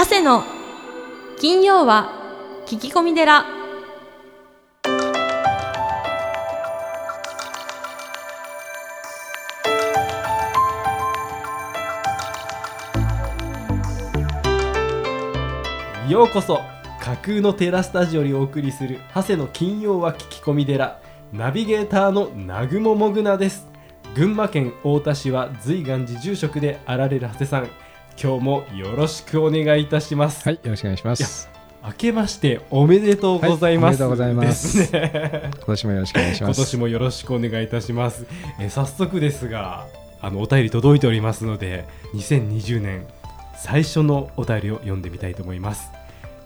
長谷の金曜は聞き込み寺。ようこそ架空のテラスタジオにお送りする長谷の金曜は聞き込み寺。ナビゲーターの南雲もぐなです。群馬県太田市は随願寺住職であられる長谷さん。今日もよろしくお願いいたします、はい、よろしくお願いします。明けましておめでとうございます、はいおめでとうございますね今年もよろしくお願いします。今年もよろしくお願いいたします。えー早速ですが、あのお便り届いておりますので、2020年最初のお便りを読んでみたいと思います。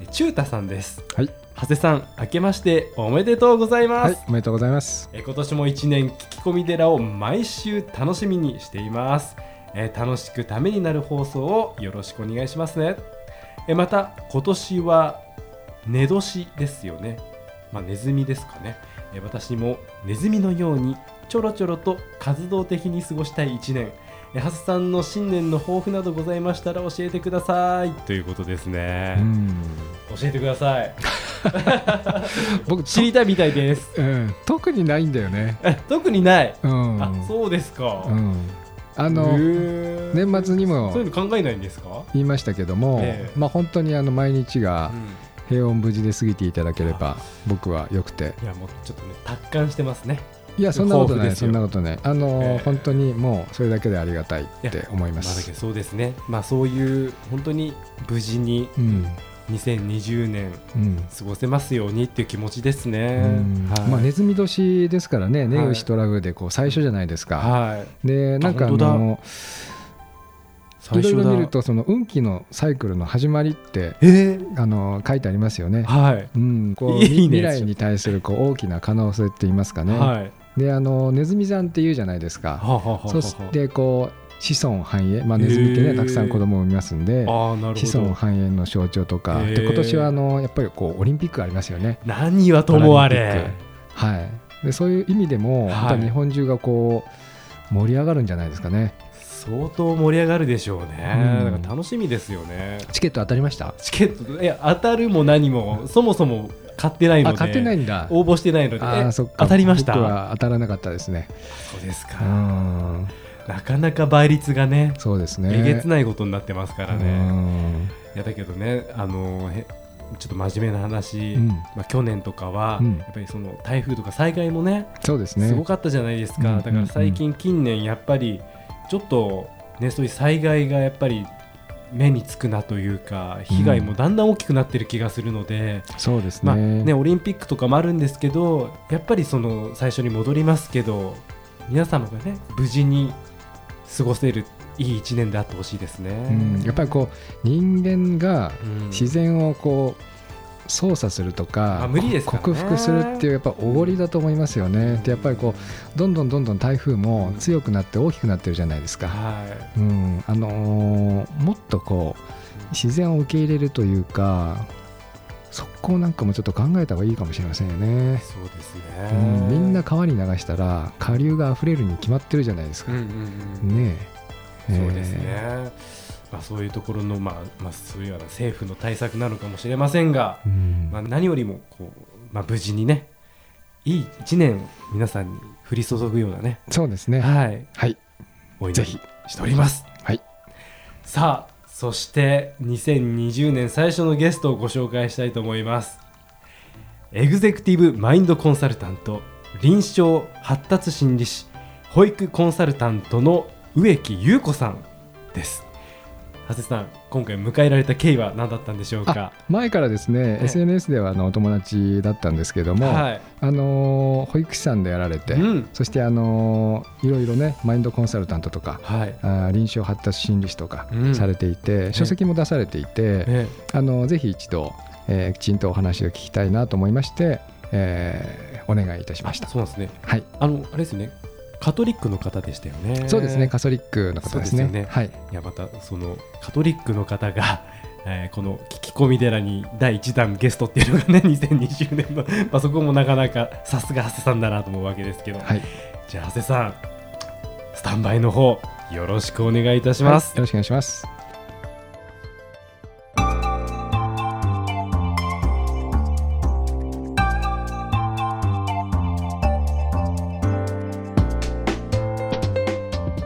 えー中太さんです。はい、長谷さん、明けましておめでとうございます。はい、おめでとうございます。えー今年も一年聞き込み寺を毎週楽しみにしています、えー楽しくためになる放送をよろしくお願いしますね、えーまた今年は寝年ですよね。まあネズミですかね、えー私もネズミのようにちょろちょろと活動的に過ごしたい一年。えーハスさんの新年の抱負などございましたら教えてください。ということですね、うん、教えてください。僕知りたいみたいです。とうん、特にないんだよね。え 特にない、うん、あそうですか、うん、あへのー。年末にもそういうの考えないんですか、言いましたけども、ええ。まあ本当にあの毎日がう平穏無事で過ぎていただければ僕は良くて、ん、いやもうちょっとね達観してますね。いやそんなことない、そんなことない。あの、ええ。本当にもうそれだけでありがたいって思いままあだすけ。どそうですね。まあそういう本当に無事にうん、2020年うん。過ごせますようにっていう気持ちですね、うん。はい。まあ、ネズミ年ですからね、ネはい。ウシトラフでこう最初じゃないですか。はい。でなんかあのいろいろ見るとその運気のサイクルの始まりってえ？ー、あの書いてありますよね。はい。うん、こう未来に対するこう大きな可能性って言いますかね。はい。であのネズミさんって言うじゃないですか。はあはあはあはあ。そしてこう子孫繁栄、まあ、ネズミってねたくさん子供を産みますんで子孫ど繁栄の象徴とかで今年はあのやっぱりこうオリンピックありますよね。何はともあれ。ク。はい、でそういう意味でも、はい。日本中がこう盛り上がるんじゃないですかね。相当盛り上がるでしょうね、うん。だから楽しみですよね。チケット当たりました？チケットいや当たるも何もそもそも買ってないので。あ買ってないんだ。応募してないので。えあーそっか。当たりました？当たらなかったですね。そうですうか、んなかなか倍率がねそうですね。えげつないことになってますからうねん。いやだけどねあのへちょっと真面目な話、うん。まあ、去年とかは、うん。やっぱりその台風とか災害もねそうですね。すごかったじゃないですか、うんだから最近近年やっぱりちょっとねそういう災害がやっぱり目につくなというか被害もだんだん大きくなってる気がするので、そうですね。まあね、オリンピックとかもあるんですけどやっぱりその最初に戻りますけど皆様がね無事に過ごせるいい一年であってほしいですね。うんやっぱりこう人間がうん自然をこう操作するとまあか、無理ですからね克服するっていうやっぱおごりだと思いますよね。でやっぱりこうどんどんどんどん台風も強くなって大きくなってるじゃないですか。はうん、あのーもっとこう自然を受け入れるというかそこなんかもちょっと考えた方がいいかもしれませんよい、ね。そうですうね。ん、みんな川に流したら下流が溢れるに決まってるじゃないですか。うんうんうんねえそうですね。えまあそういうところのまあまあそういうような政府の対策なのかもしれませんが、ーうんまあ何よりもこうまあ無事にねいい一年皆さんに降り注ぐようなね、そうですね。はいはい。お祈りぜひしております。はい。さあそして2020年最初のゲストをご紹介したいと思います。エグゼクティブマインドコンサルタント臨床発達心理士保育コンサルタントの植木優子さんです。長谷さん今回迎えられた経緯は何だったんでしょうか？前からですね、ええ。SNS ではあのお友達だったんですけども、はい、あのー保育士さんでやられて、うん。そしてあのーいろいろねマインドコンサルタントとかはい。あー臨床発達心理士とかうん。されていて、書籍も出されていて、えあのぜひ一度、えーきちんとお話を聞きたいなと思いまして、えーお願いいたしました。そうですね。はい、あのあれですよねカトリックの方でしたよね。そうですね。カソリックの方ですね。すよね。はい、いやまたそのカトリックの方が、えーこの聞き込み寺に第1弾ゲストっていうのがね 2020年の、まあ、そこもなかなかさすが長谷さんだなと思うわけですけど、はい、じゃあ長谷さんスタンバイの方よろしくお願いいたします、はい。よろしくお願いします。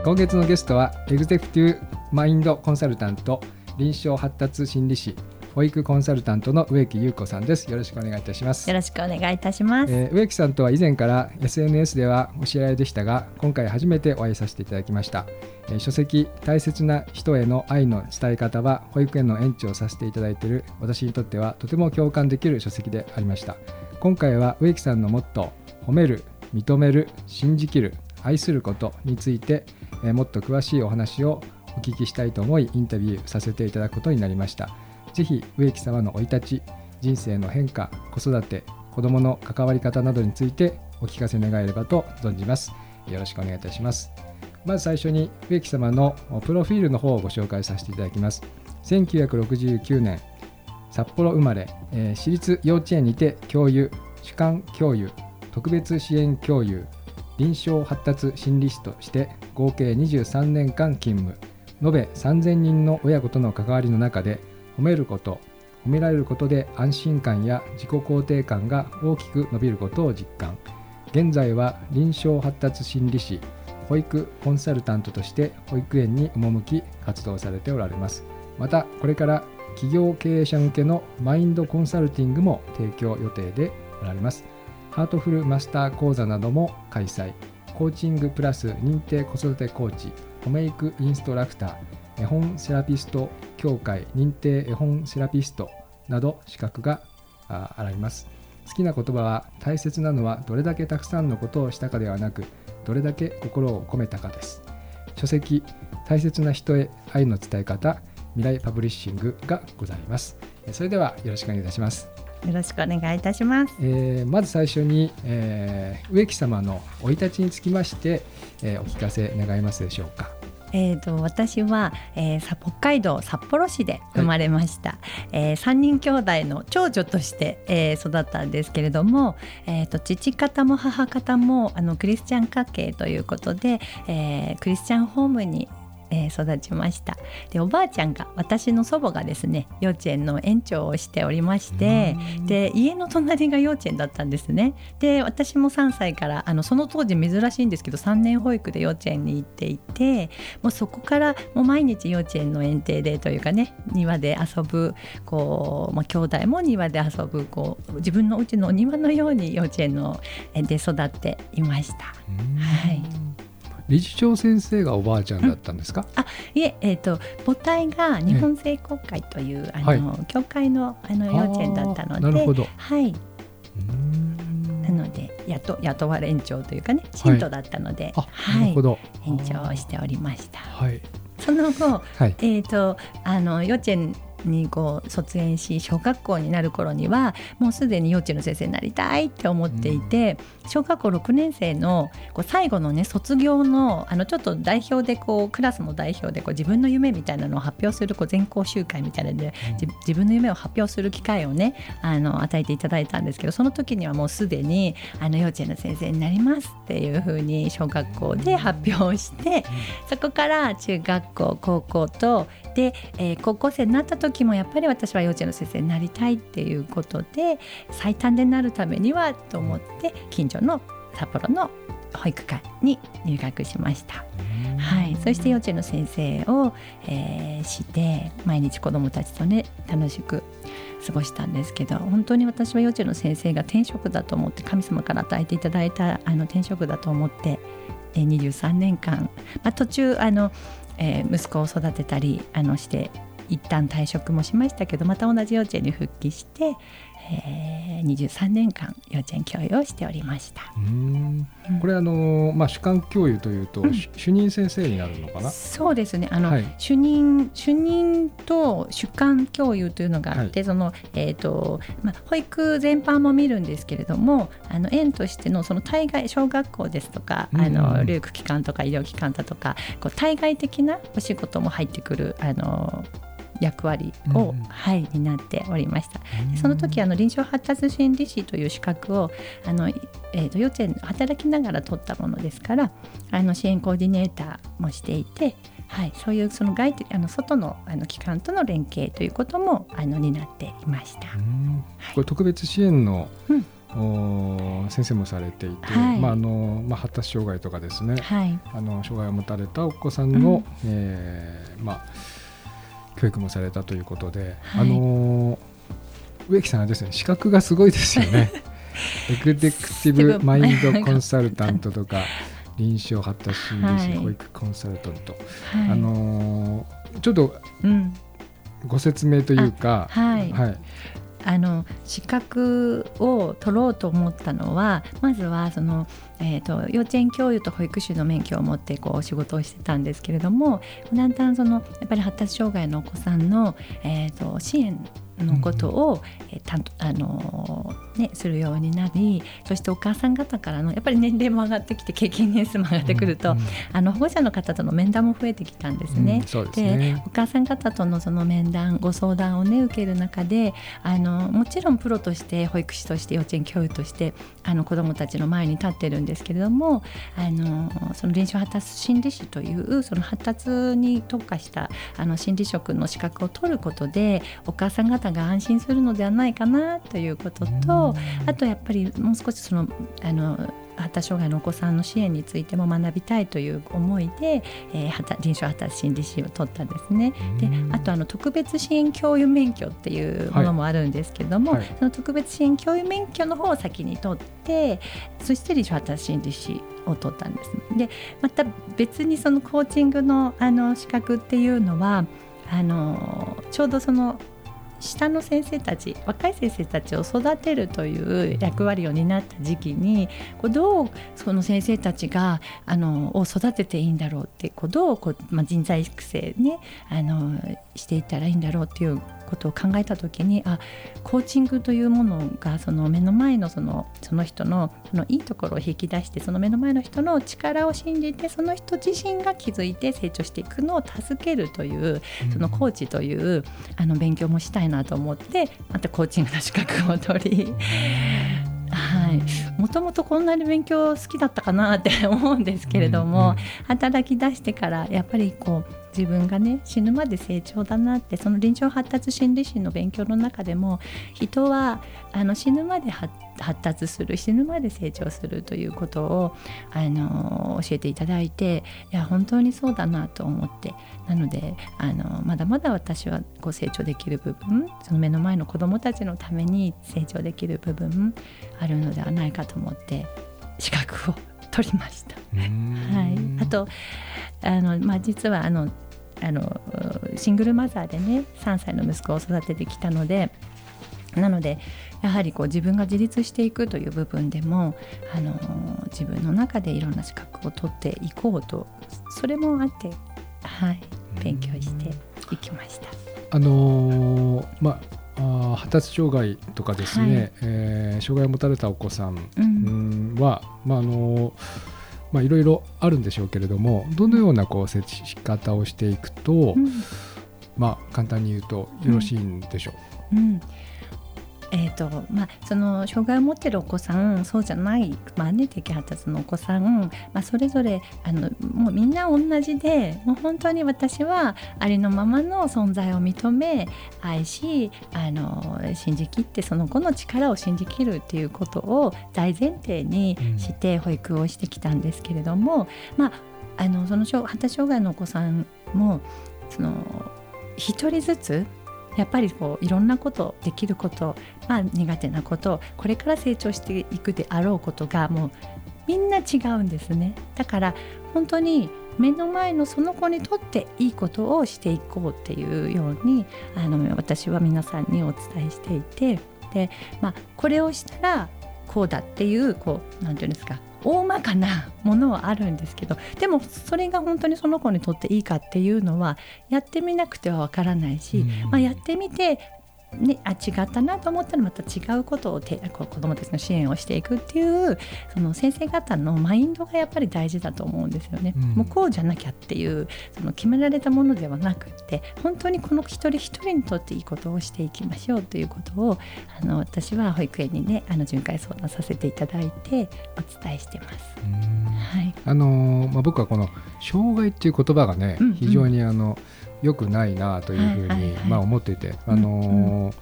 今月のゲストはエグゼクティブマインドコンサルタント臨床発達心理士保育コンサルタントの植木優子さんです。よろしくお願いいたします。よろしくお願いいたします。えー植木さんとは以前から SNS ではお知り合いでしたが今回初めてお会いさせていただきました、えー書籍「大切な人への愛の伝え方」は保育園の園長をさせていただいている私にとってはとても共感できる書籍でありました。今回は植木さんのモットー褒める認める信じきる愛することについて、えーもっと詳しいお話をお聞きしたいと思いインタビューさせていただくことになりました。ぜひ植木様の生い立ち人生の変化子育て子どもの関わり方などについてお聞かせ願えればと存じます。よろしくお願いいたします。まず最初に植木様のプロフィールの方をご紹介させていただきます。1969年札幌生まれ、えー私立幼稚園にて教諭主幹教諭特別支援教諭臨床発達心理士として合計23年間勤務。延べ3000人の親子との関わりの中で褒めること褒められることで安心感や自己肯定感が大きく伸びることを実感。現在は臨床発達心理士保育コンサルタントとして保育園に赴き活動されておられます。またこれから企業経営者向けのマインドコンサルティングも提供予定でおられます。ハートフルマスター講座なども開催。コーチングプラス認定子育てコーチホメイクインストラクター絵本セラピスト協会認定絵本セラピストなど資格がああります。好きな言葉は大切なのはどれだけたくさんのことをしたかではなくどれだけ心を込めたかです。書籍大切な人へ愛の伝え方未来パブリッシングがございます。それではよろしくお願いいたします。よろしくお願いいたします。えーまず最初に、えー植木様の生い立ちにつきまして、えーお聞かせ願いますでしょうか？えー、と私は、えーさ北海道札幌市で生まれました、え3人兄弟の長女として、えー育ったんですけれども、えー、と父方も母方もあのクリスチャン家系ということで、えークリスチャンホームにえー育ちました。でおばあちゃんが私の祖母がですね幼稚園の園長をしておりましてで家の隣が幼稚園だったんですね。で私も3歳からあのその当時珍しいんですけど3年保育で幼稚園に行っていてもうそこからもう毎日幼稚園の園庭でというかね庭で遊ぶこう、まあ、兄弟も庭で遊ぶこう自分のうちのお庭のように幼稚園の園で育っていました。はい理事長先生がおばあちゃんだったんですか？いえ、えー、と母体が日本聖公会という、あはいの教会のあの幼稚園だったのでなるほど。はい、なので雇雇われ園長というかね信徒だったので、あ、はいなるほ、ど。園長をしておりました。はい。その後、はい。えー、とあの幼稚園にこう卒園し小学校になる頃にはもうすでに幼稚園の先生になりたいって思っていて、小学校6年生のこう最後のね卒業のあのちょっと代表でこうクラスの代表でこう自分の夢みたいなのを発表するこう全校集会みたいなので、じ自分の夢を発表する機会をねあの与えていただいたんですけどその時にはもうすでにあの幼稚園の先生になりますっていうふうに小学校で発表をして、そこから中学校高校とで、えー高校生になった時時もやっぱり私は幼稚園の先生になりたいっていうことで最短でなるためにはと思って近所の札幌の保育館に入学しました。はい、そして幼稚園の先生を、えーして毎日子どもたちとね楽しく過ごしたんですけど本当に私は幼稚園の先生が天職だと思って神様から与えていただいたあの天職だと思って、えー23年間、まあ、途中あの、えー息子を育てたりあのして一旦退職もしましたけどまた同じ幼稚園に復帰して、えー23年間幼稚園教諭をしておりました。うーん。これあのまあ主幹教諭というと、うん。主主任先生になるのかな？そうですね。あの、はい。主任主任と主幹教諭というのがあって、そのえーとまあ、保育全般も見るんですけれどもあの園としてのその対外小学校ですとか、うん。あの療育機関とか医療機関だとかこう対外的なお仕事も入ってくるあの役割を、うん。はい、担っておりました。でその時あの臨床発達心理士という資格をあの、えー、と幼稚園で働きながら取ったものですからあの支援コーディネーターもしていて、はい、そういうその外的あの外のあの機関との連携ということもあの担っていました。う。ん。はい。これ特別支援のうん。お先生もされていて、はい。まああのまあ、発達障害とかですね、はい。あの障害を持たれたお子さんの、うん。えーまあ、教育もされたということで、はい。あの植木さんはですね資格がすごいですよね。エグゼクティブマインドコンサルタントとか 臨床発達心理師、はい。保育コンサルタント、はい。あのちょっとうん。ご説明というか、はい。はいあの資格を取ろうと思ったのはまずはその、えー、と幼稚園教諭と保育士の免許を持ってこう仕事をしてたんですけれどもだんだんそのやっぱり発達障害のお子さんの、えー、と支援のことを、えー担当あのーね、するようになりそしてお母さん方からのやっぱり年齢も上がってきて経験年数も上がってくると、うんうんあの保護者の方との面談も増えてきたんですね。うんですね。お母さん方とのその面談ご相談をね受ける中であのもちろんプロとして保育士として幼稚園教諭としてあの子どもたちの前に立ってるんですけれどもあのその臨床発達心理士というその発達に特化したあの心理職の資格を取ることでお母さん方が安心するのではないかなということと、あとやっぱりもう少しそのあの発達障害のお子さんの支援についても学びたいという思いで、えー、臨床発達心理士を取ったんですね。でうんあとあの特別支援教諭免許っていうものもあるんですけれども、はいその特別支援教諭免許の方を先に取ってそして臨床発達心理士を取ったんです。でまた別にそのコーチングのあの資格っていうのはあのちょうどその下の先生たち若い先生たちを育てるという役割を担った時期にこうどうその先生たちがあのを育てていいんだろうってこうどうこう、まあ、人材育成ねあのしていったらいいんだろうっていうことを考えた時にあコーチングというものがその目の前のそのその人のそのいいところを引き出してその目の前の人の力を信じてその人自身が気づいて成長していくのを助けるというそのコーチというあの勉強もしたいなと思ってまたコーチングの資格を取り。はい、もともとこんなに勉強好きだったかなって思うんですけれども、働き出してからやっぱりこう自分がね死ぬまで成長だなってその臨床発達心理士の勉強の中でも人はあの死ぬまで発発達する死ぬまで成長するということをあの教えていただいていや本当にそうだなと思って。なのであのまだまだ私はこう成長できる部分その目の前の子どもたちのために成長できる部分あるのではないかと思って資格を取りました。はい、あとあの、まあ、実はあのあのシングルマザーでね3歳の息子を育ててきたのでなのでやはりこう自分が自立していくという部分でもあの自分の中でいろんな資格を取っていこうとそれもあって、はい、勉強していきました。あのーまあ発達障害とかですね、はい。えー障害を持たれたお子さんううんまああのーまあ、いろいろあるんでしょうけれどもどのようなこう接し方をしていくと、うん。まあ、簡単に言うとよろしいんでしょう？んえーとまあ、その障害を持っているお子さんそうじゃない、まあね、適発達のお子さん、まあ、それぞれあのもうみんな同じでもう本当に私はありのままの存在を認め愛しあの信じきってその子の力を信じきるっていうことを大前提にして保育をしてきたんですけれども、まあ、あのその障発達障害のお子さんもその一人ずつやっぱりこういろんなことできること、まあ、苦手なことこれから成長していくであろうことがもうみんな違うんですね。だから本当に目の前のその子にとっていいことをしていこうっていうようにあの私は皆さんにお伝えしていてで、まあ、これをしたらこうだっていうこうなんていうんですか大まかなものはあるんですけどでもそれが本当にその子にとっていいかっていうのはやってみなくてはわからないし、うん。まあ、やってみて、ね、あ違ったなと思ったらまた違うことをてこう子どもたちの支援をしていくっていうその先生方のマインドがやっぱり大事だと思うんですよね。うんもうこうじゃなきゃっていうその決められたものではなくって本当にこの一人一人にとっていいことをしていきましょうということをあの私は保育園にねあの巡回相談させていただいてお伝えしてます。はい、あのーまあ、僕はこの障害っていう言葉がね、うんうん非常にあの良くないなというふうに、まあ、思っていて、あのー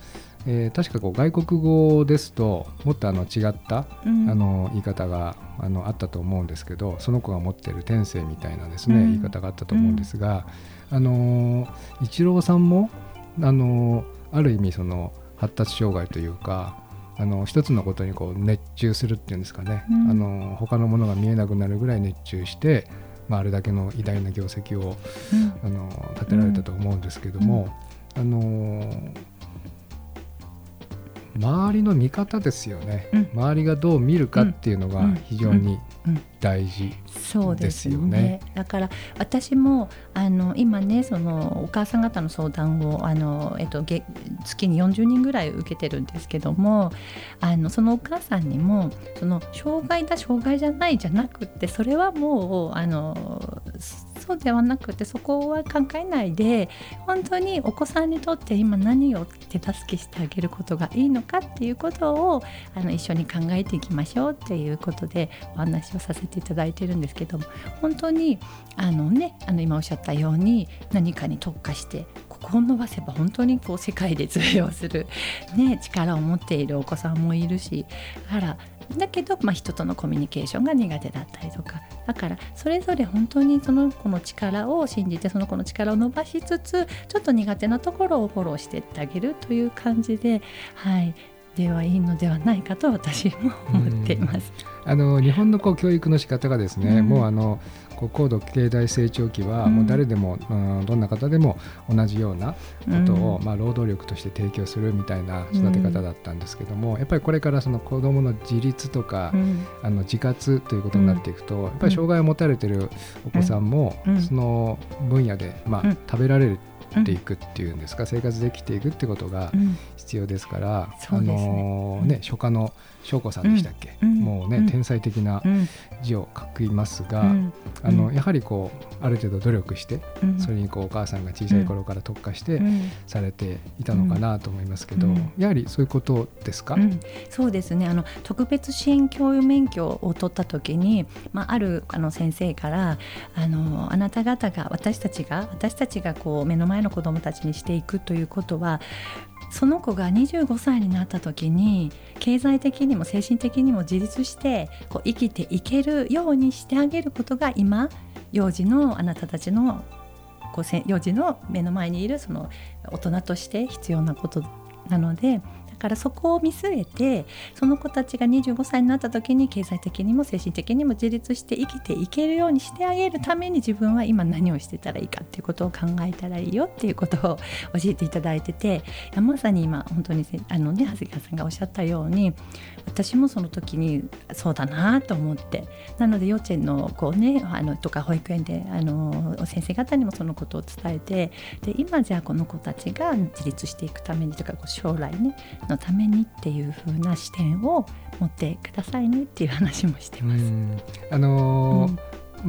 えー確かこう外国語ですともっとあの違った、うん。あの言い方があのあったと思うんですけどその子が持ってる天性みたいなですね、うん。言い方があったと思うんですが、あのー一郎さんも、あのーある意味その発達障害というかあの一つのことにこう熱中するっていうんですかね、うん。あの他のものが見えなくなるぐらい熱中して、まあ、あれだけの偉大な業績をうん。あの立てられたと思うんですけども、あの周りの見方ですよね、うん。周りがどう見るかっていうのがうん。非常にうん。大事、そうですよね。ね。だから私もあの今ねそのお母さん方の相談をあの、えっと、げ月に40人ぐらい受けてるんですけどもあのそのお母さんにもその障害だ障害じゃないじゃなくってそれはもうあのそうではなくてそこは考えないで本当にお子さんにとって今何を手助けしてあげることがいいのかっていうことをあの一緒に考えていきましょうっていうことでお話をさせていただいてるんですけども本当にあのねあの今おっしゃったように何かに特化してここを伸ばせば本当にこう世界で通用する、ね、力を持っているお子さんもいるしだからだけど、まあ、人とのコミュニケーションが苦手だったりとか。だからそれぞれ本当にその子の力を信じてその子の力を伸ばしつつちょっと苦手なところをフォローしていってあげるという感じで、はい、ではいいのではないかと私も思っています。あの日本のこう教育の仕方がですね、うん。もうあのこう高度経済成長期はうん。もう誰でも、うんどんな方でも同じようなことを、うんまあ、労働力として提供するみたいな育て方だったんですけども、やっぱりこれからその子どもの自立とか、うん。あの自活ということになっていくと、やっぱり障害を持たれてるお子さんも、うん。その分野で、まあうん。食べられていくっていうんですか、生活できていくってことがうん。必要ですから、そうですね。うんのね初夏の翔子さんでしたっけ、うん。もうね、うん。天才的なうん。字を書きますが、うん。あのうん。やはりこうある程度努力して、うん。それにこうお母さんが小さい頃から特化してうん。されていたのかなと思いますけど、うん。やはりそういうことですか、うん、そうですね。あの特別支援教諭免許を取った時に、まあ、あるあの先生からあのあなた方が私たちが私たちがこう目の前の子どもたちにしていくということはその子が25歳になった時に経済的にも精神的にも自立してこう生きていけるようにしてあげることが今幼児のあなたたちのこう幼児の目の前にいるその大人として必要なことなのでからそこを見据えてその子たちが25歳になった時に経済的にも精神的にも自立して生きていけるようにしてあげるために自分は今何をしてたらいいかっていうことを考えたらいいよっていうことを教えていただいててまさに今本当にあのね長谷川さんがおっしゃったように私もその時にそうだなと思ってなので幼稚園のこうねあのとか保育園であの先生方にもそのことを伝えてで今じゃあこの子たちが自立していくためにとか将来ねのためにっていう風な視点を持ってくださいねっていう話もしてうます。ん。あのーうん。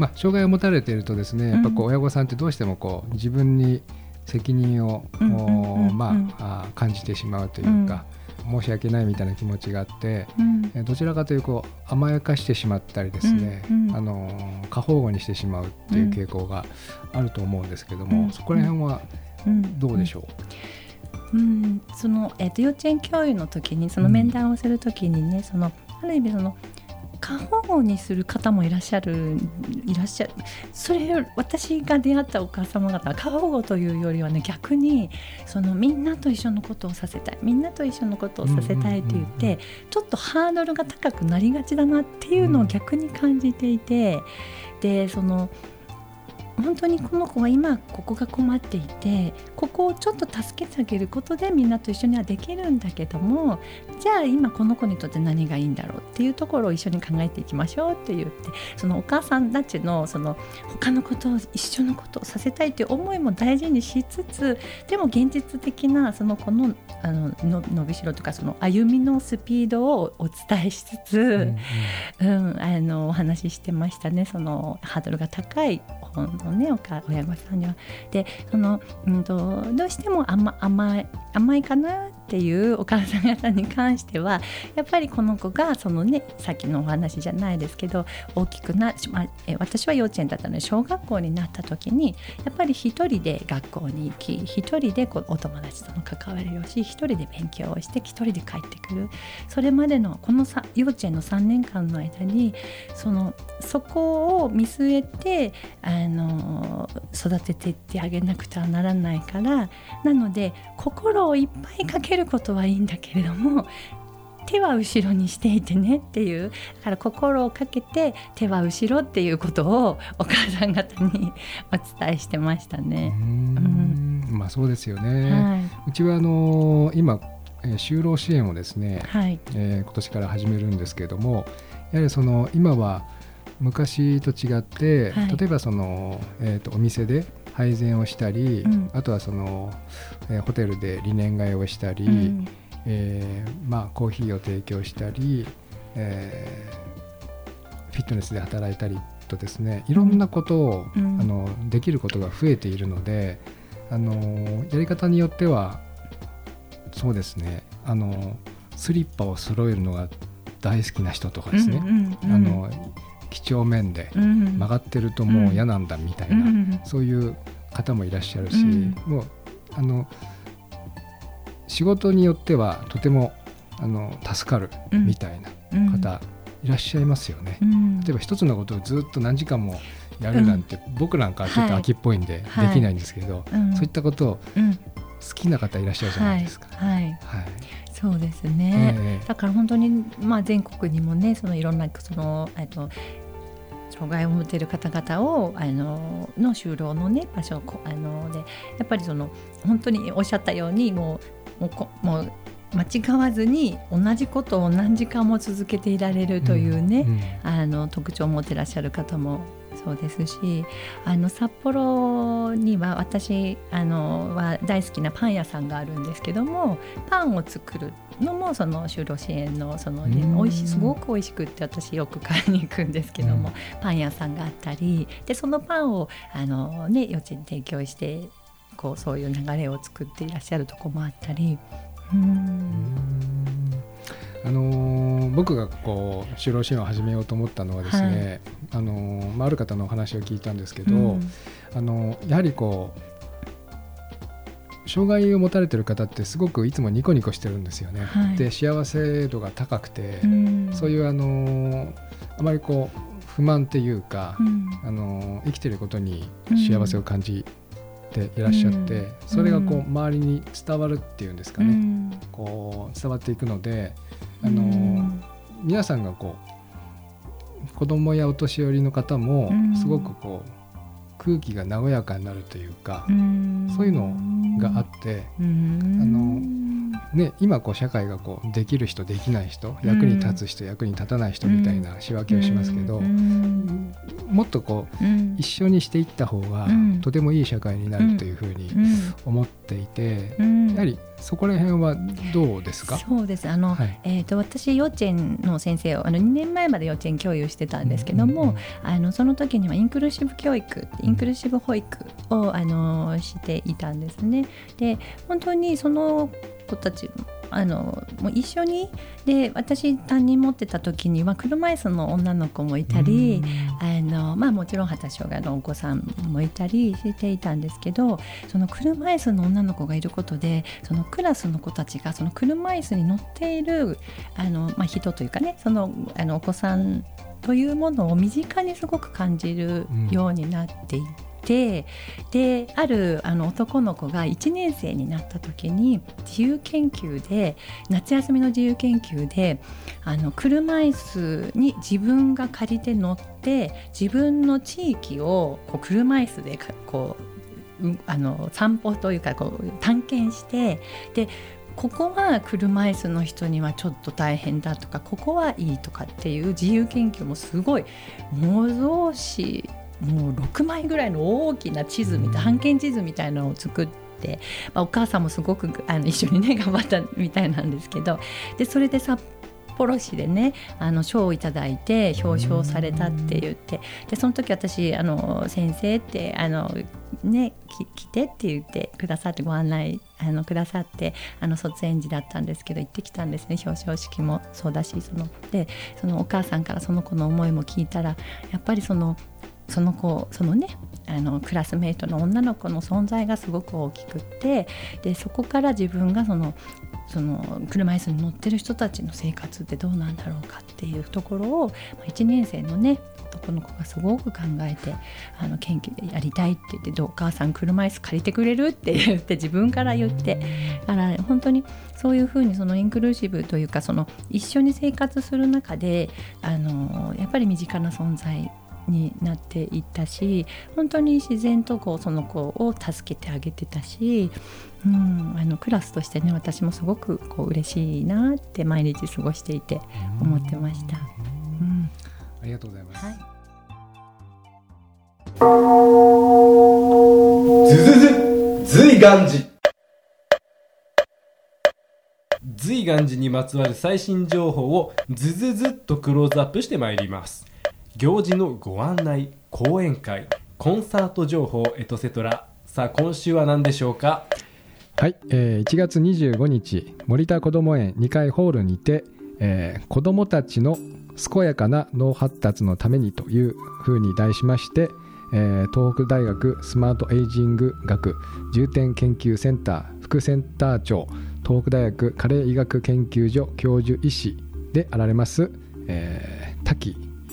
まあ、障害を持たれているとですねやっぱこう親御さんってどうしてもこう自分に責任を、うんうんうんうん。まあ、感じてしまうというか、申し訳ないみたいな気持ちがあって、うん。えどちらかというと甘やかしてしまったりですね、うん。うん。あのー過保護にしてしまうっていう傾向があると思うんですけども、うん。そこら辺はうん。どうでしょう？ん、その、えー、と幼稚園教諭の時にその面談をする時にね、そのある意味その過保護にする方もいらっしゃるいらっしゃる。それ私が出会ったお母様方は過保護というよりはね逆にそのみんなと一緒のことをさせたい。みんなと一緒のことをさせたいって言って、うんうんうんちょっとハードルが高くなりがちだなっていうのを逆に感じていて、でその本当にこの子は今ここが困っていてここをちょっと助けてあげることでみんなと一緒にはできるんだけどもじゃあ今この子にとって何がいいんだろうっていうところを一緒に考えていきましょうって言ってそのお母さんたちのその他のことを一緒のことをさせたいという思いも大事にしつつでも現実的なその子のあのの伸びしろとかその歩みのスピードをお伝えしつつ、う、うん。うん、あのお話ししてましたね。そのハードルが高いのねおか親御さんには。でその、うん、とどうしても甘甘い甘いかなっっていうお母さん方に関してはやっぱりこの子がそのねさっきのお話じゃないですけど大きくな、まあ、え私は幼稚園だったので小学校になった時にやっぱり一人で学校に行き一人でこうお友達との関わりをし一人で勉強をして一人で帰ってくる。それまでのこのさ幼稚園の3年間の間にそのそこを見据えてあの育ててってあげなくてはならないからなので心をいっぱいかけることはいいんだけれども手は後ろにしていてねっていうだから心をかけて手は後ろっていうことをお母さん方に お伝えしてましたね。うんまあそうですよね。はうちはあの今、えー就労支援をですね、い、はいえー今年から始めるんですけれどもやはりその今は昔と違って、はい例えばその、えー、とお店で配膳をしたり、うん。あとはその、えーホテルで理念替えをしたり、うん。えーまあ、コーヒーを提供したり、えーフィットネスで働いたりとですねいろんなことを、うん。あのできることが増えているのであのやり方によってはそうですねあのスリッパを揃えるのが大好きな人とかですね、うんうんうん。あの几帳面でうん。曲がってるともう嫌なんだみたいな、うん。そういう方もいらっしゃるし、うん。もうあの仕事によってはとてもあの助かるうんみたいなうん。方いらっしゃいますよね。うん。例えば一つのことをずっと何時間もやるなんて、僕なんかはちょっとはい。秋っぽいんでではい。きないんですけど、うん。そういったことをうん。好きな方いらっしゃるじゃないですか。はい、はい、はい。そうですね。ええ。だから本当に、まあ、全国にもねそのいろんなそのえっと障害を持っている方々をあのの就労のね場所こあのでやっぱりその本当におっしゃったようにもうもうこもう間違わずに同じことを何時間も続けていられるというね、んん。あの特徴を持ってらっしゃる方もそうですしあの札幌には私あのは大好きなパン屋さんがあるんですけどもパンを作るのもその就労支援のその、ね、うん。美味しいすごく美味しくって私よく買いに行くんですけども、うん。パン屋さんがあったりでそのパンをあの、ね、幼稚園に提供してこうそういう流れを作っていらっしゃるとこもあったり。うん。あのー僕がこう就労支援を始めようと思ったのはですね、あのーまあ、ある方のお話を聞いたんですけど、うん。あのーやはりこう障害を持たれてる方ってすごくいつもニコニコしてるんですよね。はい。で幸せ度が高くて、うん。そういうあのーあまりこう不満っていうか、うん。あのー生きてることに幸せを感じていらっしゃって、うん。それがこううん。周りに伝わるっていうんですかね、うん。こう伝わっていくので、あの皆さんがこう子供やお年寄りの方もうん。すごくこう空気が和やかになるというか、ん。そういうのがあって、うんね、今こう社会がこうできる人できない人役に立つ人、役に立たない人みたいな仕分けをしますけど、うん。もっとこううん。一緒にしていった方がうん。とてもいい社会になるというふうに思っていて、うん。やはりそこら辺はどうですか、そうです。あの、はい。えー、と私幼稚園の先生をあの2年前まで幼稚園教諭してたんですけども、あのその時にはインクルーシブ教育インクルーシブ保育をあのしていたんですね。で本当にその子たちあのもう一緒にで私担任持ってた時には車椅子の女の子もいたり、あのまあ、もちろん発達障害のお子さんもいたりしていたんですけどその車椅子の女の子がいることでそのクラスの子たちがその車椅子に乗っているあの、まあ、人というかねそのあのお子さんというものを身近にすごく感じるようになっていて、であるあの男の子が1年生になった時に自由研究で夏休みの自由研究であの車椅子に自分が借りて乗って自分の地域をこう車椅子でこうあの散歩というかこう探検してでここは車椅子の人にはちょっと大変だとかここはいいとかっていう自由研究もすごい模造紙もう6枚ぐらいの大きな地図みたいな半径地図みたいなのを作って、まあ、お母さんもすごくあの一緒にね 頑張ったみたいなんですけどでそれで札幌市でねあの賞をいただいて表彰されたって言ってでその時私あの先生ってあのねき来てって言ってくださってご案内あのくださってあの卒園時だったんですけど行ってきたんですね表彰式もそうだしそのでそのお母さんからその子の思いも聞いたらやっぱりそのその子そのねあのクラスメートの女の子の存在がすごく大きくってでそこから自分がそのその車椅子に乗ってる人たちの生活ってどうなんだろうかっていうところを1年生のね男の子がすごく考えてあの研究でやりたいって言って「お母さん車椅子借りてくれる?」って言って自分から言ってだから本当にそういうふうにそのインクルーシブというかその一緒に生活する中であのやっぱり身近な存在になっていったし本当に自然とこうその子を助けてあげてたし、うん、あのクラスとしてね私もすごくこう嬉しいなって毎日過ごしていて思ってました。うん。ありがとうございます。はい。ずずず随願寺随願寺にまつわる最新情報をずずずっとクローズアップしてまいります行事のご案内講演会コンサート情報エトセトラ。さあ今週は何でしょうか？はい、えー1月25日森田こども園2階ホールにて、えー子どもたちの健やかな脳発達のためにというふうに題しまして、えー東北大学スマートエイジング学重点研究センター副センター長東北大学加齢医学研究所教授医師であられます、えー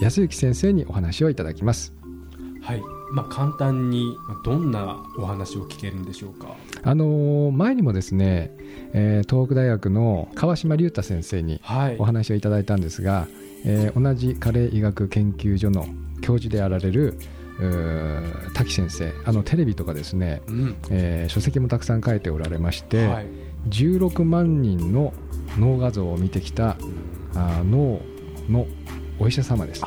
康之先生にお話をいただきます。はい。まあ簡単にまあどんなお話を聞けるんでしょうか？あのー前にもですね、えー東北大学の川島隆太先生にはい。お話をいただいたんですが、えー同じ加齢医学研究所の教授であられる滝先生あのテレビとかですね、うん。えー書籍もたくさん書いておられまして、はい。16万人の脳画像を見てきたあー脳のお医者様です。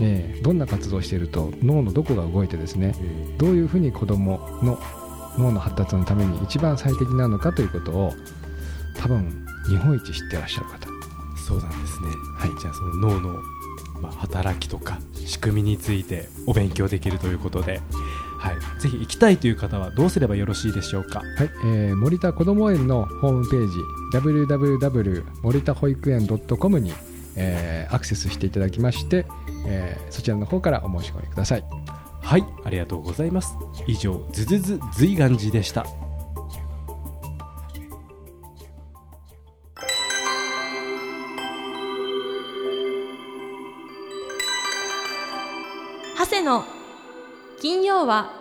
えーどんな活動をしていると脳のどこが動いてですねえどういうふうに子どもの脳の発達のために一番最適なのかということを多分日本一知ってらっしゃる方。ーそうなんですね。はい。じゃあその脳の、まあ、働きとか仕組みについてお勉強できるということで、はい、ぜひ行きたいという方はどうすればよろしいでしょうか？はい、えー森田こども園のホームページ www 森田保育園 .com に、えーアクセスしていただきまして、えーそちらの方からお申し込みください。はいありがとうございます。以上ズズズ随願寺でした。長谷の金曜は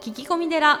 聞き込み寺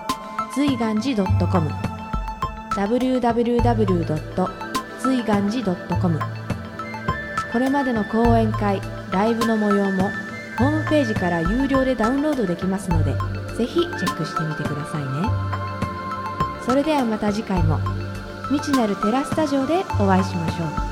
随願寺 .com www. 随願寺 .com これまでの講演会ライブの模様もホームページから有料でダウンロードできますのでぜひチェックしてみてくださいね。それではまた次回も未知なるテラスタジオでお会いしましょう。